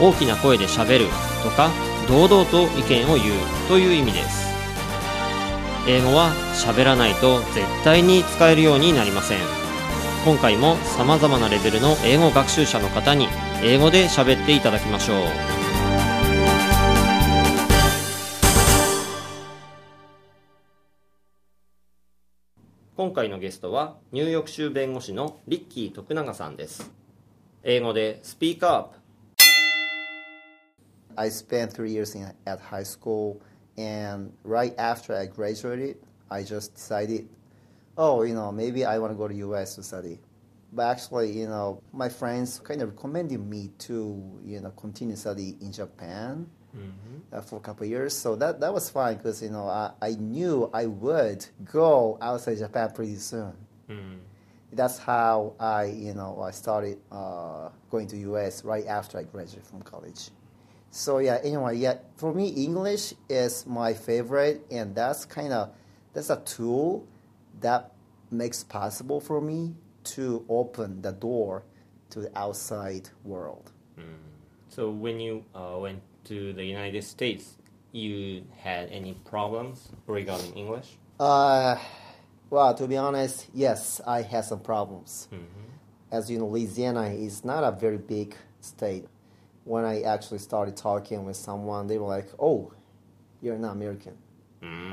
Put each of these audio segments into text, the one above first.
大きな声でしゃべるとか堂々と意見を言うという意味です。英語は喋らないと絶対に使えるようになりません。今回も様々なレベルの英語学習者の方に英語で喋っていただきましょう。今回のゲストはニューヨーク州弁護士のリッキー徳永さんです。英語でスピーカーアップ。I spent three years in, at high school, and right after I graduated, I just decided, oh, you know, maybe I want to go to U.S. to study. But actually, you know, my friends kind of recommended me to, you know, continue study in Japan uh, for a couple of years. So that, that was fine because, you know, I, I knew I would go outside Japan pretty soon. That's how I, you know, I started uh, going to U.S. right after I graduated from college. So yeah, anyway, yeah, for me, English is my favorite, and that's kind of that's a tool that makes possible for me to open the door to the outside world. So when you uh, went to the United States, you had any problems regarding English? Uh, well, to be honest, yes, I had some problems. As you know, Louisiana is not a very big state. When I actually started talking with someone, they were like, "Oh, you're not American,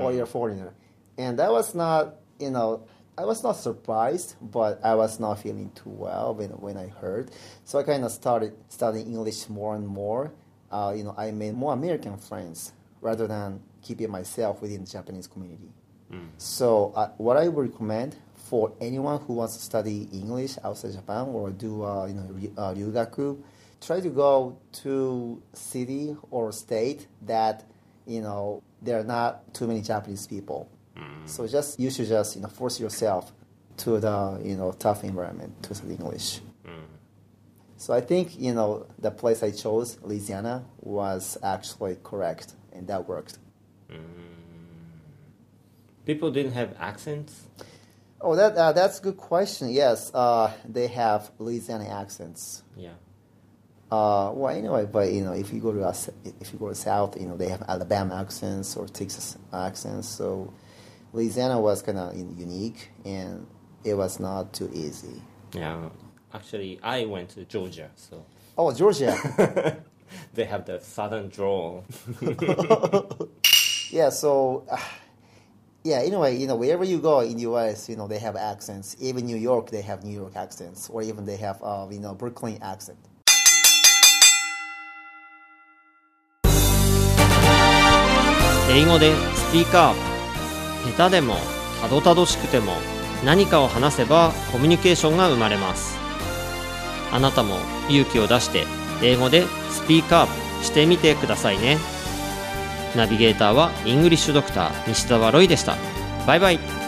or you're a foreigner," and that was not, you know, I was not surprised, but I was not feeling too well when when I heard. So I kind of started studying English more and more. Uh, you know, I made more American friends rather than keeping myself within the Japanese community. So, uh, what I would recommend for anyone who wants to study English outside Japan or do uh, you know ry- uh, ryugaku, try to go to city or state that you know there are not too many Japanese people. So just you should just you know force yourself to the you know tough environment to study English. So I think you know the place I chose, Louisiana, was actually correct and that worked. People didn't have accents? Oh, that uh, that's a good question. Yes, uh, they have Louisiana accents. Yeah. Uh, well, anyway, but you know, if you go to us, if you go to South, you know, they have Alabama accents or Texas accents. So Louisiana was kind of unique, and it was not too easy. Yeah. Actually, I went to Georgia, so Oh, Georgia. they have the southern drawl. yeah. So. Uh, yeah. Anyway, you know, wherever you go in the U.S., you know, they have accents. Even New York, they have New York accents, or even they have, uh, you know, Brooklyn accent. 英語でスピーカー下手でもたどたどしくても何かを話せばコミュニケーションが生まれます。あなたも勇気を出して英語でスピーカーしてみてくださいね。ナビゲーターはイングリッシュドクター西澤ロイでした。バイバイ。